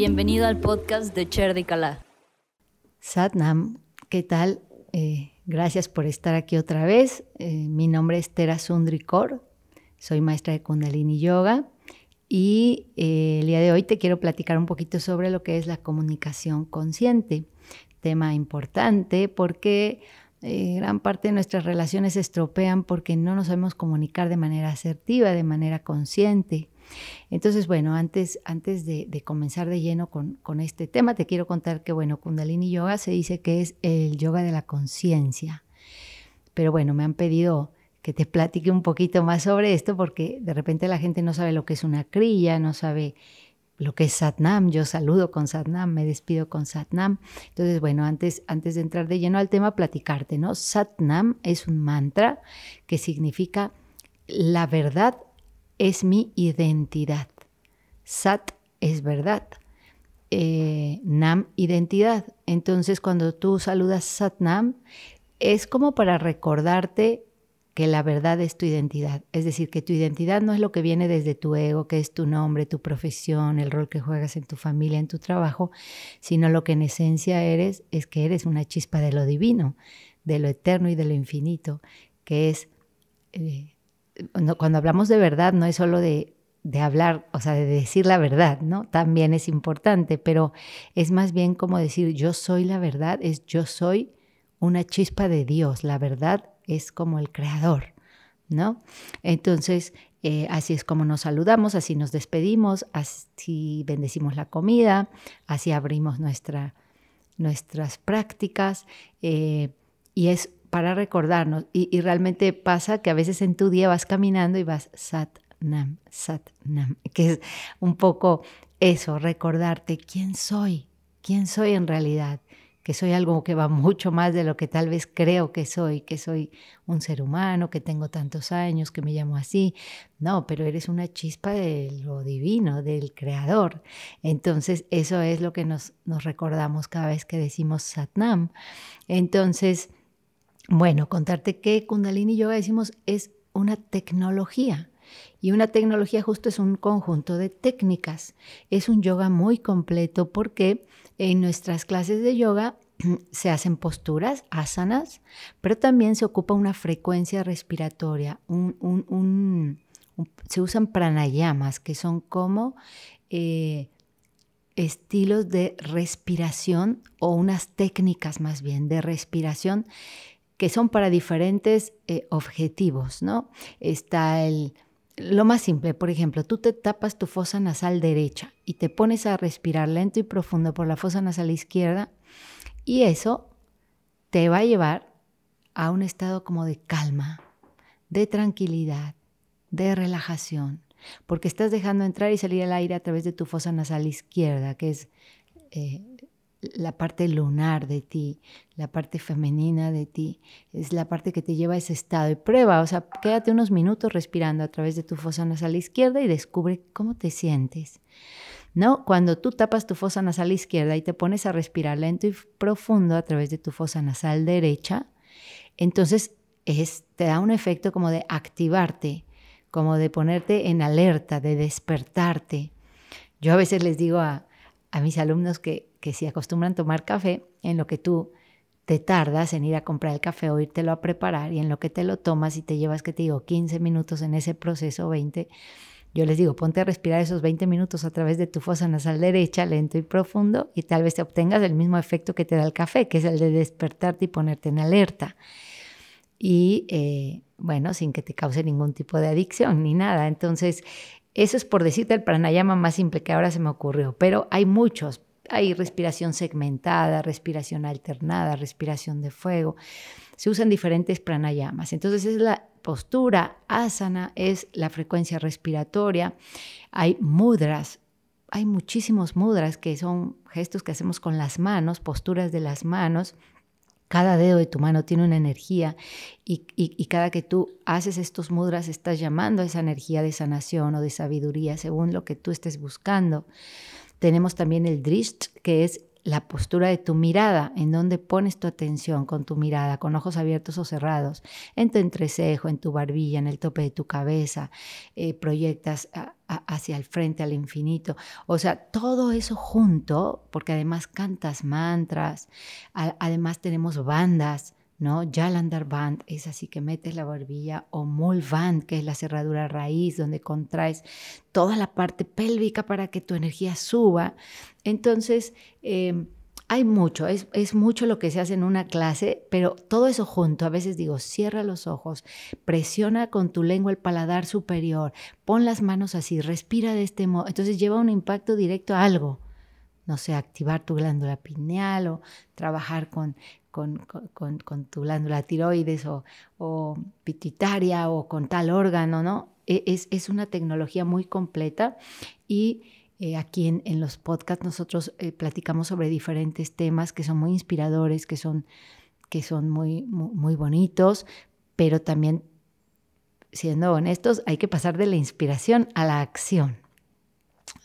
Bienvenido al podcast de Cher de Kala. Satnam, ¿qué tal? Eh, gracias por estar aquí otra vez. Eh, mi nombre es Tera Sundrikor, soy maestra de Kundalini Yoga y eh, el día de hoy te quiero platicar un poquito sobre lo que es la comunicación consciente. Tema importante porque gran parte de nuestras relaciones se estropean porque no nos sabemos comunicar de manera asertiva, de manera consciente. Entonces, bueno, antes, antes de, comenzar de lleno con, con, este tema, te quiero contar que, bueno, Kundalini Yoga se dice que es el yoga de la conciencia. Pero bueno, me han pedido que te platique un poquito más sobre esto porque de repente la gente no sabe lo que es una crilla, no sabe lo que es Satnam, yo saludo con Satnam, me despido con Satnam. Entonces, bueno, antes, antes de entrar de lleno al tema, platicarte, ¿no? Satnam es un mantra que significa la verdad es mi identidad. Sat es verdad. Eh, nam, identidad. Entonces, cuando tú saludas Sat Nam, es como para recordarte que la verdad es tu identidad. Es decir, que tu identidad no es lo que viene desde tu ego, que es tu nombre, tu profesión, el rol que juegas en tu familia, en tu trabajo, sino lo que en esencia eres es que eres una chispa de lo divino, de lo eterno y de lo infinito, que es eh, cuando hablamos de verdad no es solo de, hablar, o sea, de decir la verdad, ¿no? También es importante, pero es más bien como decir yo soy la verdad, es yo soy una chispa de Dios, la verdad es como el creador, ¿no? Entonces, eh, así es como nos saludamos, así nos despedimos, así bendecimos la comida, así abrimos nuestra, nuestras prácticas eh, y es para recordarnos. Y, realmente pasa que a veces en tu día vas caminando y vas sat nam, sat nam, que es un poco eso, recordarte quién soy, quién soy en realidad, que soy algo que va mucho más de lo que tal vez creo que soy, que soy un ser humano, que tengo tantos años, que me llamo así. No, pero eres una chispa de lo divino, del creador. Entonces, eso es lo que nos, nos recordamos cada vez que decimos Satnam. Entonces, bueno, contarte que Kundalini Yoga decimos es una tecnología. Y una tecnología justo es un conjunto de técnicas. Es un yoga muy completo porque en nuestras clases de yoga se hacen posturas, asanas, pero también se ocupa una frecuencia respiratoria. se usan pranayamas, que son como eh, estilos de respiración o unas técnicas más bien de respiración que son para diferentes eh, objetivos, ¿no? Está el, lo más simple, por ejemplo, tú te tapas tu fosa nasal derecha y te pones a respirar lento y profundo por la fosa nasal izquierda y eso te va a llevar a un estado como de calma, de tranquilidad, de relajación, porque estás dejando entrar y salir el aire a través de tu fosa nasal izquierda, que es eh, la parte lunar de ti, la parte femenina de ti, es la parte que te lleva a ese estado. Y prueba, o sea, quédate unos minutos respirando a través de tu fosa nasal izquierda y descubre cómo te sientes. ¿No? Cuando tú tapas tu fosa nasal izquierda y te pones a respirar lento y profundo a través de tu fosa nasal derecha, entonces es, te da un efecto como de activarte, como de ponerte en alerta, de despertarte. Yo a veces les digo a, a mis alumnos que que si acostumbran tomar café, en lo que tú te tardas en ir a comprar el café o írtelo a preparar y en lo que te lo tomas y te llevas, que te digo, 15 minutos en ese proceso, 20, yo les digo, ponte a respirar esos 20 minutos a través de tu fosa nasal derecha, lento y profundo, y tal vez te obtengas el mismo efecto que te da el café, que es el de despertarte y ponerte en alerta. Y eh, bueno, sin que te cause ningún tipo de adicción ni nada. Entonces, eso es por decirte el pranayama más simple que ahora se me ocurrió, pero hay muchos. Hay respiración segmentada, respiración alternada, respiración de fuego. Se usan diferentes pranayamas. Entonces es la postura, asana es la frecuencia respiratoria. Hay mudras, hay muchísimos mudras que son gestos que hacemos con las manos, posturas de las manos. Cada dedo de tu mano tiene una energía y, y, cada que tú haces estos mudras estás llamando a esa energía de sanación o de sabiduría según lo que tú estés buscando. Tenemos también el drisht, que es la postura de tu mirada, en donde pones tu atención con tu mirada, con ojos abiertos o cerrados, en tu entrecejo, en tu barbilla, en el tope de tu cabeza, eh, proyectas hacia el frente, al infinito. O sea, todo eso junto, porque además cantas mantras, además tenemos bandas ¿no? Jalandhar Band es así que metes la barbilla, o Mul Band, que es la cerradura raíz, donde contraes toda la parte pélvica para que tu energía suba. Entonces, em, hay mucho, es, es, mucho lo que se hace en una clase, pero todo eso junto, a veces digo, cierra los ojos, presiona con tu lengua el paladar superior, pon las manos así, respira de este modo, entonces lleva un impacto directo a algo no sé, activar tu glándula pineal o trabajar con con, tu glándula tiroides o, pituitaria o con tal órgano, ¿no? E, es, una tecnología muy completa y eh, aquí en, los podcasts nosotros eh, platicamos sobre diferentes temas que son muy inspiradores, que son, que son muy, muy, bonitos, pero también, siendo honestos, hay que pasar de la inspiración a la acción.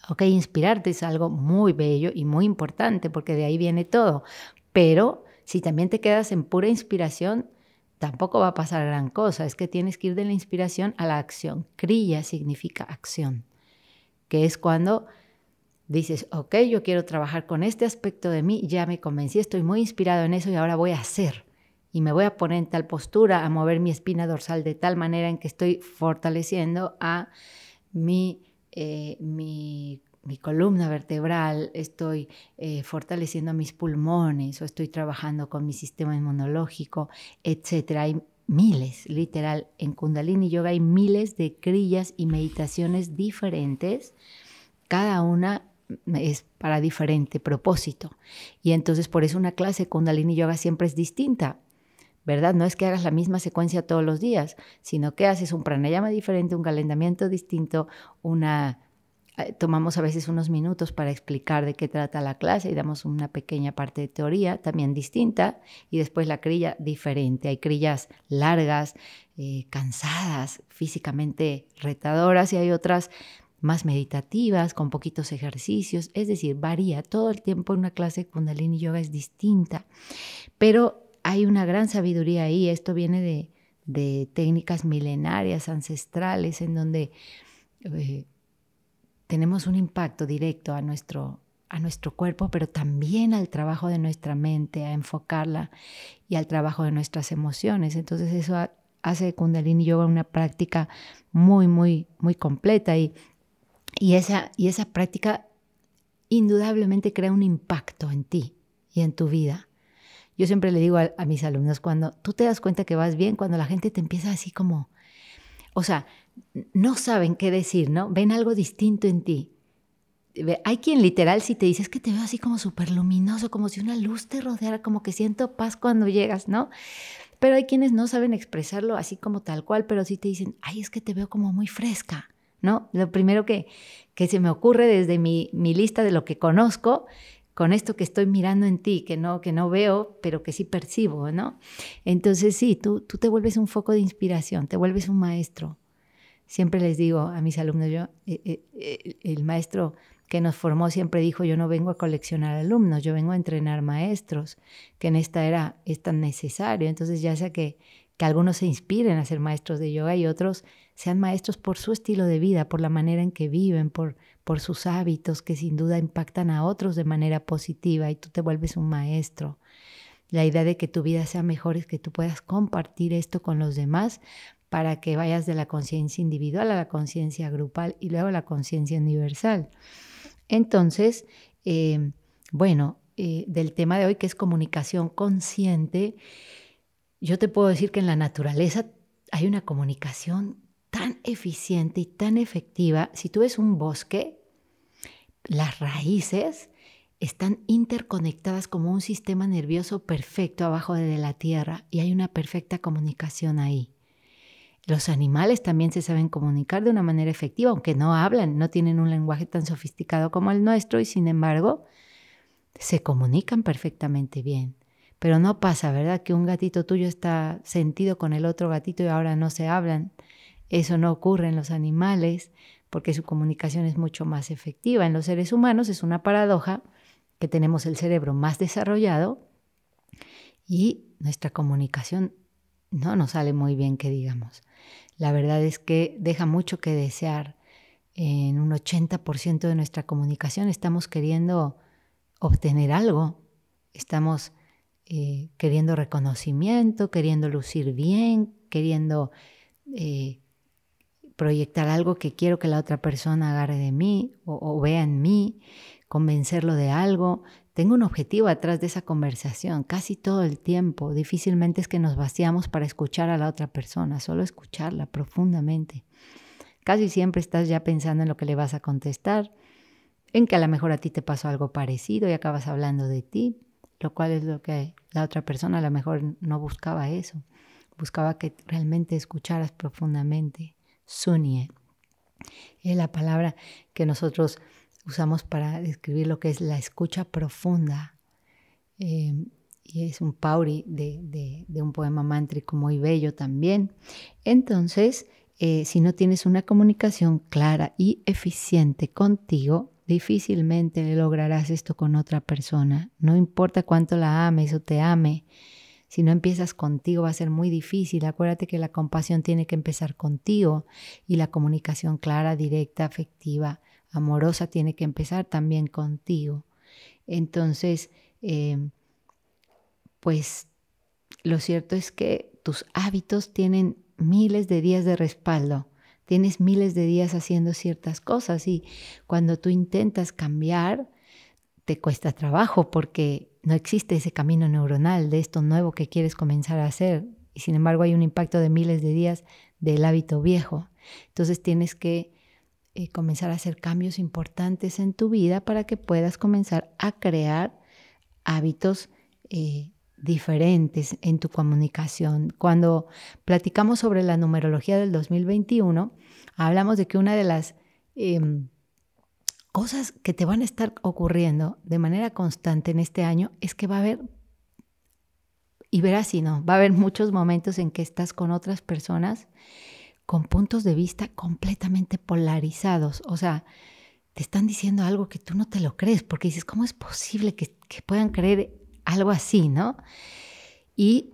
Ok, inspirarte es algo muy bello y muy importante porque de ahí viene todo, pero si también te quedas en pura inspiración, tampoco va a pasar gran cosa. Es que tienes que ir de la inspiración a la acción. Kriya significa acción, que es cuando dices, ok, yo quiero trabajar con este aspecto de mí, ya me convencí, estoy muy inspirado en eso y ahora voy a hacer. Y me voy a poner en tal postura, a mover mi espina dorsal de tal manera en que estoy fortaleciendo a mi, eh, mi mi columna vertebral, estoy eh, fortaleciendo mis pulmones o estoy trabajando con mi sistema inmunológico, etc. Hay miles, literal, en Kundalini Yoga hay miles de crillas y meditaciones diferentes, cada una es para diferente propósito. Y entonces por eso una clase Kundalini Yoga siempre es distinta, ¿verdad? No es que hagas la misma secuencia todos los días, sino que haces un pranayama diferente, un calentamiento distinto, una eh, tomamos a veces unos minutos para explicar de qué trata la clase y damos una pequeña parte de teoría también distinta y después la crilla diferente. Hay crillas largas, eh, cansadas, físicamente retadoras y hay otras más meditativas, con poquitos ejercicios, es decir, varía. Todo el tiempo una clase de Kundalini Yoga es distinta, pero hay una gran sabiduría ahí, esto viene de, de técnicas milenarias, ancestrales, en donde eh, tenemos un impacto directo a nuestro, a nuestro cuerpo, pero también al trabajo de nuestra mente, a enfocarla y al trabajo de nuestras emociones. Entonces eso hace Kundalini Yoga una práctica muy, muy, muy completa. Y, y, esa, y esa práctica indudablemente crea un impacto en ti y en tu vida. Yo siempre le digo a, mis alumnos, cuando tú te das cuenta que vas bien, cuando la gente te empieza así como, o sea, no saben qué decir, ¿no? Ven algo distinto en ti. Hay quien literal si te dice es que te veo así como súper luminoso, como si una luz te rodeara, como que siento paz cuando llegas, ¿no? Pero hay quienes no saben expresarlo así como tal cual, pero sí te dicen, ay, es que te veo como muy fresca, ¿no? Lo primero que, que se me ocurre desde mi, mi lista de lo que conozco con esto que estoy mirando en ti, que no, que no veo, pero que sí percibo, ¿no? Entonces sí, tú, tú te vuelves un foco de inspiración, te vuelves un maestro, Siempre les digo a mis alumnos, yo, eh, eh, eh, el maestro que nos formó siempre dijo, yo no vengo a coleccionar alumnos, yo vengo a entrenar maestros, que en esta era es tan necesario. Entonces ya sea que, que algunos se inspiren a ser maestros de yoga y otros sean maestros por su estilo de vida, por la manera en que viven, por, por sus hábitos que sin duda impactan a otros de manera positiva y tú te vuelves un maestro. La idea de que tu vida sea mejor es que tú puedas compartir esto con los demás para que vayas de la conciencia individual a la conciencia grupal y luego a la conciencia universal. Entonces, eh, bueno, eh, del tema de hoy que es comunicación consciente, yo te puedo decir que en la naturaleza hay una comunicación eficiente y tan efectiva. Si tú ves un bosque, las raíces están interconectadas como un sistema nervioso perfecto abajo de la tierra y hay una perfecta comunicación ahí. Los animales también se saben comunicar de una manera efectiva, aunque no hablan, no tienen un lenguaje tan sofisticado como el nuestro y sin embargo se comunican perfectamente bien. Pero no pasa, ¿verdad? Que un gatito tuyo está sentido con el otro gatito y ahora no se hablan. Eso no ocurre en los animales porque su comunicación es mucho más efectiva. En los seres humanos es una paradoja porque tenemos el cerebro más desarrollado y nuestra comunicación no nos sale muy bien, que digamos. La verdad es que deja mucho que desear. En un 80% de nuestra comunicación estamos queriendo obtener algo, estamos eh, queriendo reconocimiento, queriendo lucir bien, queriendo eh, proyectar algo que quiero que la otra persona agarre de mí o, vea en mí, convencerlo de algo. Tengo un objetivo atrás de esa conversación casi todo el tiempo. Difícilmente es que nos vaciamos para escuchar a la otra persona, solo escucharla profundamente. Casi siempre estás ya pensando en lo que le vas a contestar, en que a lo mejor a ti te pasó algo parecido y acabas hablando de ti, lo cual es lo que la otra persona a lo mejor no buscaba eso, buscaba que realmente escucharas profundamente. Sunie es la palabra que nosotros usamos para describir lo que es la escucha profunda. Eh, y es un pauri de, un poema mántrico muy bello también. Entonces, eh, si no tienes una comunicación clara y eficiente contigo, difícilmente lograrás esto con otra persona. No importa cuánto la ames o te ame, si no empiezas contigo va a ser muy difícil. Acuérdate que la compasión tiene que empezar contigo y la comunicación clara, directa, afectiva, amorosa tiene que empezar también contigo. Entonces, em, pues lo cierto es que tus hábitos tienen miles de días de respaldo. Tienes miles de días haciendo ciertas cosas y cuando tú intentas cambiar, te cuesta trabajo porque no existe ese camino neuronal de esto nuevo que quieres comenzar a hacer. Y sin embargo hay un impacto de miles de días del hábito viejo. Entonces tienes que eh, comenzar a hacer cambios importantes en tu vida para que puedas comenzar a crear hábitos eh, diferentes en tu comunicación. Cuando platicamos sobre la numerología del 2021, hablamos de que una de las em, cosas que te van a estar ocurriendo de manera constante en este año es que va a haber, y verás si no, va a haber muchos momentos en que estás con otras personas con puntos de vista completamente polarizados. O sea, te están diciendo algo que tú no te lo crees, porque dices, ¿cómo es posible que, que puedan creer algo así, no? Y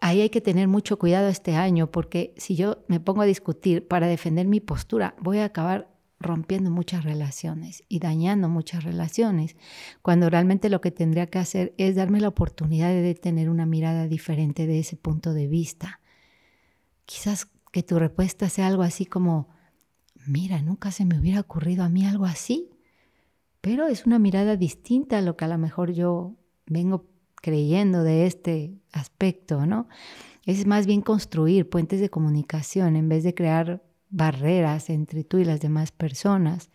ahí hay que tener mucho cuidado este año, porque si yo me pongo a discutir para defender mi postura, voy a acabar rompiendo muchas relaciones y dañando muchas relaciones, cuando realmente lo que tendría que hacer es darme la oportunidad de tener una mirada diferente de ese punto de vista. Quizás que tu respuesta sea algo así como, mira, nunca se me hubiera ocurrido a mí algo así, pero es una mirada distinta a lo que a lo mejor yo vengo creyendo de este aspecto, ¿no? Es más bien construir puentes de comunicación en vez de crear barreras entre tú y las demás personas.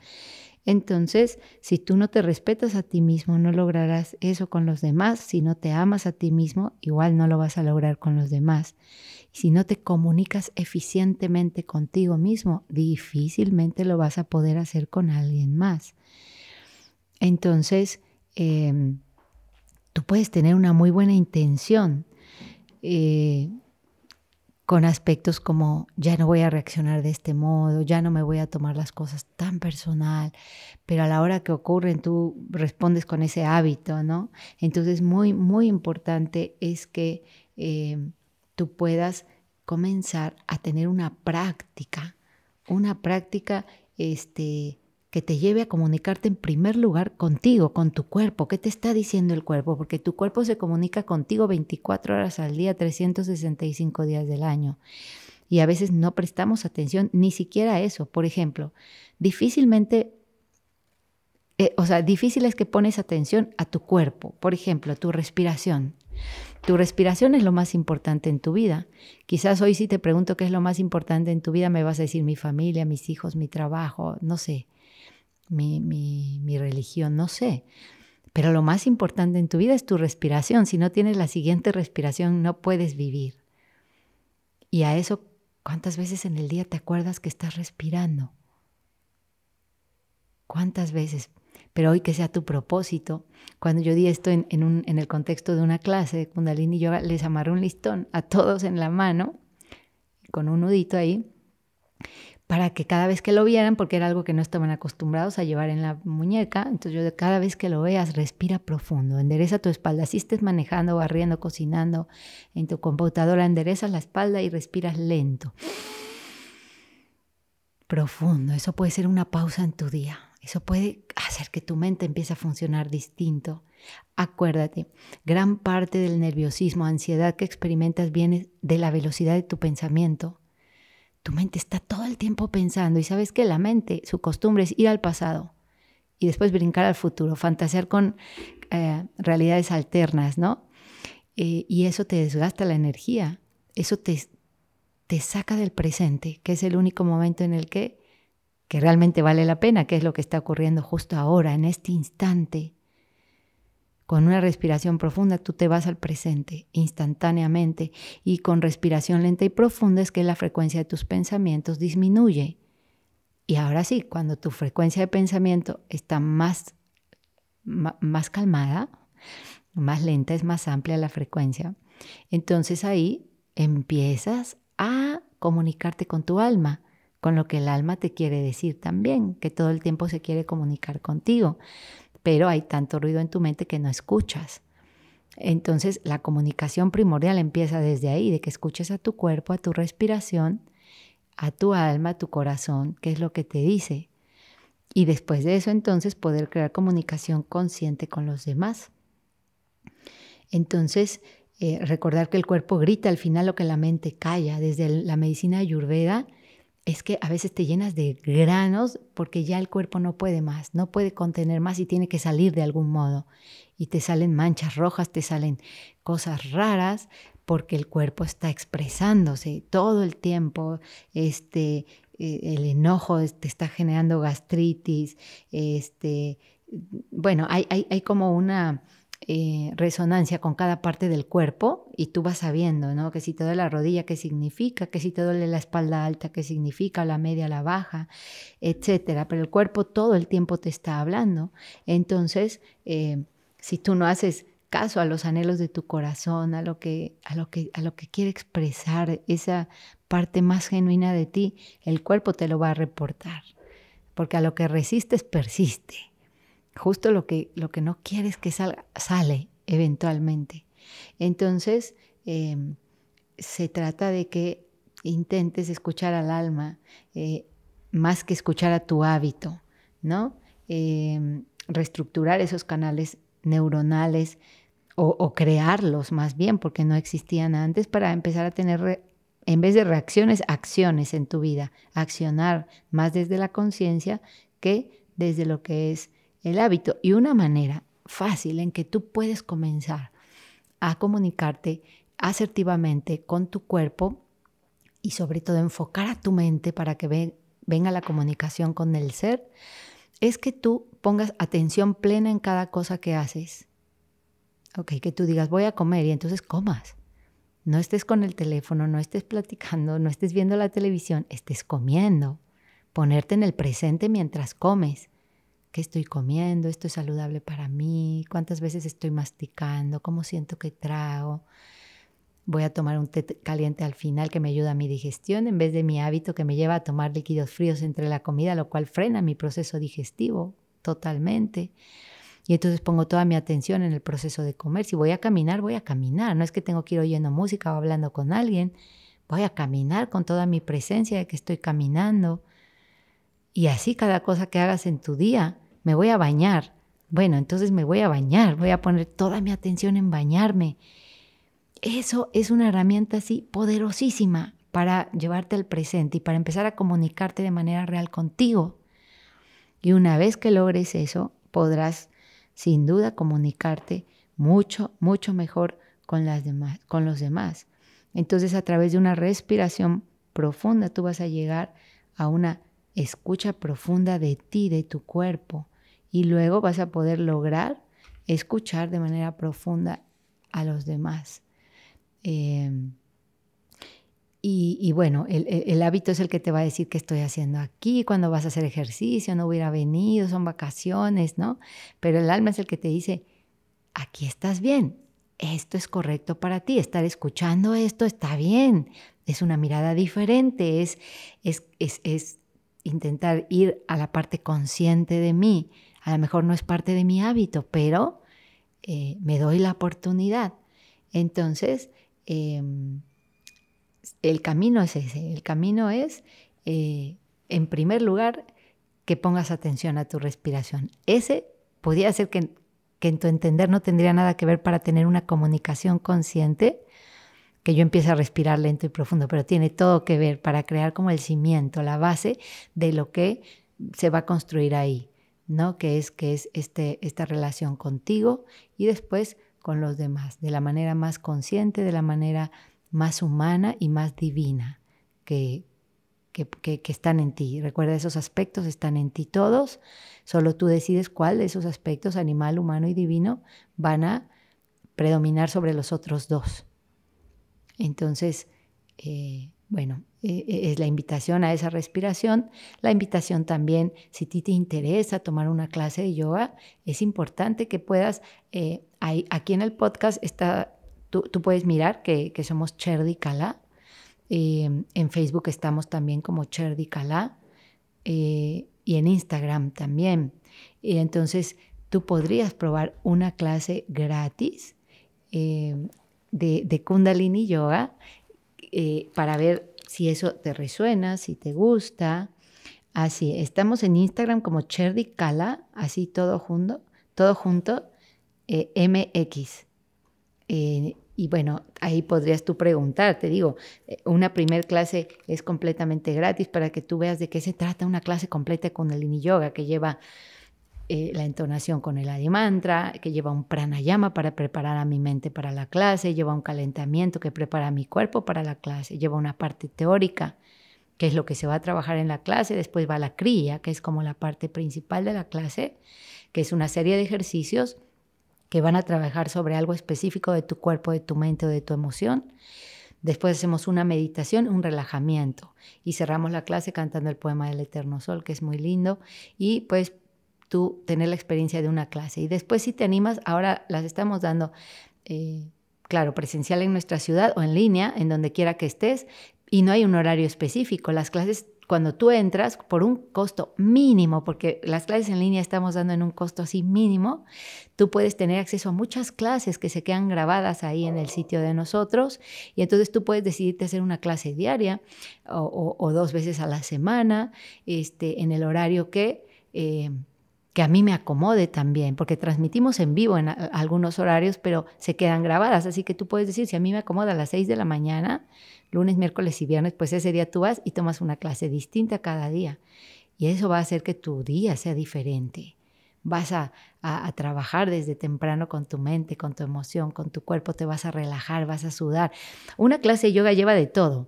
Entonces, si tú no te respetas a ti mismo, no lograrás eso con los demás. Si no te amas a ti mismo, igual no lo vas a lograr con los demás. Si no te comunicas eficientemente contigo mismo, difícilmente lo vas a poder hacer con alguien más. Entonces, em, tú puedes tener una muy buena intención. Eh, con aspectos como ya no voy a reaccionar de este modo, ya no me voy a tomar las cosas tan personal, pero a la hora que ocurren tú respondes con ese hábito, ¿no? Entonces muy, muy importante es que eh, tú puedas comenzar a tener una práctica, una práctica este, que te lleve a comunicarte en primer lugar contigo, con tu cuerpo. ¿Qué te está diciendo el cuerpo? Porque tu cuerpo se comunica contigo 24 horas al día, 365 días del año. Y a veces no prestamos atención ni siquiera a eso. Por ejemplo, difícilmente, eh, o sea, difícil es que pones atención a tu cuerpo. Por ejemplo, a tu respiración. Tu respiración es lo más importante en tu vida. Quizás hoy si te pregunto qué es lo más importante en tu vida, me vas a decir mi familia, mis hijos, mi trabajo, no sé mi, mi, religión, no sé. Pero lo más importante en tu vida es tu respiración. Si no tienes la siguiente respiración, no puedes vivir. Y a eso, ¿cuántas veces en el día te acuerdas que estás respirando? ¿Cuántas veces? Pero hoy que sea tu propósito, cuando yo di esto en, el contexto de una clase de Kundalini Yoga, les amarré un listón a todos en la mano, con un nudito ahí, para que cada vez que lo vieran, porque era algo que no estaban acostumbrados a llevar en la muñeca, entonces yo cada vez que lo veas, respira profundo, endereza tu espalda. Si estés manejando, barriendo, cocinando en tu computadora, endereza la espalda y respiras lento. Profundo, eso puede ser una pausa en tu día. Eso puede hacer que tu mente empiece a funcionar distinto. Acuérdate, gran parte del nerviosismo, ansiedad que experimentas viene de la velocidad de tu pensamiento. Tu mente está todo el tiempo pensando y sabes que la mente, su costumbre es ir al pasado y después brincar al futuro, fantasear con eh, realidades alternas, ¿no? Eh, y eso te desgasta la energía, eso te, te saca del presente, que es el único momento en el que, que realmente vale la pena, que es lo que está ocurriendo justo ahora, en este instante. Con una respiración profunda tú te vas al presente instantáneamente y con respiración lenta y profunda es que la frecuencia de tus pensamientos disminuye. Y ahora sí, cuando tu frecuencia de pensamiento está más, más calmada, más lenta, es más amplia la frecuencia, entonces ahí empiezas a comunicarte con tu alma, con lo que el alma te quiere decir también, que todo el tiempo se quiere comunicar contigo pero hay tanto ruido en tu mente que no escuchas. Entonces la comunicación primordial empieza desde ahí, de que escuches a tu cuerpo, a tu respiración, a tu alma, a tu corazón, qué es lo que te dice. Y después de eso entonces poder crear comunicación consciente con los demás. Entonces, eh, recordar que el cuerpo grita al final lo que la mente calla. Desde la medicina ayurveda es que a veces te llenas de granos porque ya el cuerpo no puede más, no puede contener más y tiene que salir de algún modo. Y te salen manchas rojas, te salen cosas raras porque el cuerpo está expresándose todo el tiempo. Este, eh, el enojo te está generando gastritis. Este, bueno, hay, hay, hay como una eh, resonancia con cada parte del cuerpo y tú vas sabiendo, ¿no? Que si te duele la rodilla, ¿qué significa? Que si te duele la espalda alta, ¿qué significa? La media, la baja, etcétera. Pero el cuerpo todo el tiempo te está hablando. Entonces, eh, si tú no haces caso a los anhelos de tu corazón, a lo que, a lo que, a lo que quiere expresar esa parte más genuina de ti, el cuerpo te lo va a reportar. Porque a lo que resistes, persiste justo lo que, lo que no quieres que salga, sale eventualmente. Entonces, em, se trata de que intentes escuchar al alma eh, más que escuchar a tu hábito, ¿no? Em, reestructurar esos canales neuronales o, crearlos más bien, porque no existían antes, para empezar a tener, en vez de reacciones, acciones en tu vida, accionar más desde la conciencia que desde lo que es el hábito y una manera fácil en que tú puedes comenzar a comunicarte asertivamente con tu cuerpo y sobre todo enfocar a tu mente para que venga la comunicación con el ser, es que tú pongas atención plena en cada cosa que haces. Ok, que tú digas voy a comer y entonces comas. No estés con el teléfono, no estés platicando, no estés viendo la televisión, estés comiendo. Ponerte en el presente mientras comes qué estoy comiendo, esto es saludable para mí, cuántas veces estoy masticando, cómo siento que trago. Voy a tomar un té caliente al final que me ayuda a mi digestión en vez de mi hábito que me lleva a tomar líquidos fríos entre la comida, lo cual frena mi proceso digestivo totalmente. Y entonces pongo toda mi atención en el proceso de comer. Si voy a caminar, voy a caminar. No es que tengo que ir oyendo música o hablando con alguien. Voy a caminar con toda mi presencia de que estoy caminando. Y así cada cosa que hagas en tu día me voy a bañar. Bueno, entonces me voy a bañar, voy a poner toda mi atención en bañarme. Eso es una herramienta así poderosísima para llevarte al presente y para empezar a comunicarte de manera real contigo. Y una vez que logres eso, podrás sin duda comunicarte mucho, mucho mejor con, las demás, con los demás. Entonces a través de una respiración profunda tú vas a llegar a una escucha profunda de ti, de tu cuerpo, y luego vas a poder lograr escuchar de manera profunda a los demás. Em, y, bueno, el, hábito es el que te va a decir qué estoy haciendo aquí, cuando vas a hacer ejercicio, no hubiera venido, son vacaciones, ¿no? Pero el alma es el que te dice, aquí estás bien, esto es correcto para ti, estar escuchando esto está bien, es una mirada diferente, es, es, es, intentar ir a la parte consciente de mí. A lo mejor no es parte de mi hábito, pero eh, me doy la oportunidad. Entonces, em, el camino es ese, el camino es, eh, en primer lugar, que pongas atención a tu respiración. Ese podría ser que, que en tu entender no tendría nada que ver para tener una comunicación consciente, que yo empiece a respirar lento y profundo, pero tiene todo que ver para crear como el cimiento, la base de lo que se va a construir ahí, ¿no? Que es, que es este, esta relación contigo y después con los demás, de la manera más consciente, de la manera más humana y más divina que, que, que, están en ti. Recuerda, esos aspectos están en ti todos, solo tú decides cuál de esos aspectos, animal, humano y divino, van a predominar sobre los otros dos. Entonces, eh, bueno, eh, eh, es la invitación a esa respiración. La invitación también, si a ti te interesa tomar una clase de yoga, es importante que puedas, aquí en el podcast está, tú, puedes mirar que, somos Cherdi Kala. en Facebook estamos también como Cherdi Kala y en Instagram también. Y entonces tú podrías probar una clase gratis de, Kundalini Yoga eh, para ver si eso te resuena, si te gusta. Así, estamos en Instagram como Cherdi Kala, así todo junto, todo junto, eh, MX. Eh, y bueno, ahí podrías tú preguntar, te digo, una primer clase es completamente gratis para que tú veas de qué se trata una clase completa de Kundalini Yoga que lleva eh, la entonación con el adimantra, que lleva un pranayama para preparar a mi mente para la clase, lleva un calentamiento que prepara mi cuerpo para la clase, lleva una parte teórica, que es lo que se va a trabajar en la clase, después va la cría, que es como la parte principal de la clase, que es una serie de ejercicios que van a trabajar sobre algo específico de tu cuerpo, de tu mente o de tu emoción. Después hacemos una meditación, un relajamiento y cerramos la clase cantando el poema del Eterno Sol, que es muy lindo. Y pues tú tener la experiencia de una clase. Y después si te animas, ahora las estamos dando, eh, claro, presencial en nuestra ciudad o en línea, en donde quiera que estés, y no hay un horario específico. Las clases, cuando tú entras, por un costo mínimo, porque las clases en línea estamos dando en un costo así mínimo, tú puedes tener acceso a muchas clases que se quedan grabadas ahí en el sitio de nosotros, y entonces tú puedes decidirte hacer una clase diaria o, dos veces a la semana, este, en el horario que... Eh, que a mí me acomode también, porque transmitimos en vivo en algunos horarios, pero se quedan grabadas, así que tú puedes decir, si a mí me acomoda a las 6 de la mañana, lunes, miércoles y viernes, pues ese día tú vas y tomas una clase distinta cada día. Y eso va a hacer que tu día sea diferente. Vas a, a, trabajar desde temprano con tu mente, con tu emoción, con tu cuerpo, te vas a relajar, vas a sudar. Una clase de yoga lleva de todo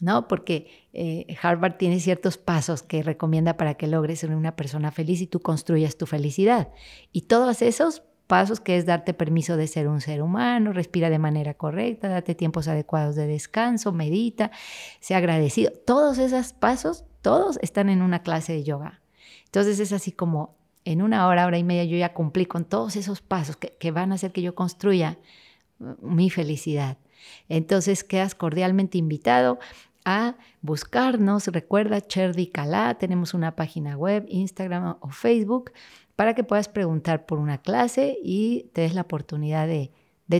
¿no? Porque eh, Harvard tiene ciertos pasos que recomienda para que logres ser una persona feliz y tú construyas tu felicidad. Y todos esos pasos que es darte permiso de ser un ser humano, respira de manera correcta, date tiempos adecuados de descanso, medita, sea agradecido. Todos esos pasos, todos están en una clase de yoga. Entonces es así como en una hora, hora y media yo ya cumplí con todos esos pasos que, que van a hacer que yo construya uh, mi felicidad. Entonces quedas cordialmente invitado a buscarnos. Recuerda Cherdi Calá, tenemos una página web, Instagram o Facebook para que puedas preguntar por una clase y te des la oportunidad de,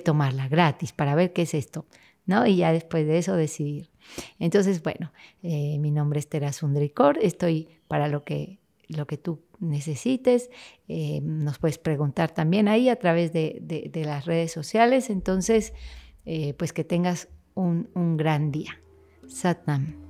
tomarla gratis para ver qué es esto, ¿no? Y ya después de eso decidir. Entonces, bueno, eh, mi nombre es Tera Sundricor, estoy para lo que, lo que tú necesites. Eh, nos puedes preguntar también ahí a través de, las redes sociales. Entonces, eh, pues que tengas un, un gran día. Satnam.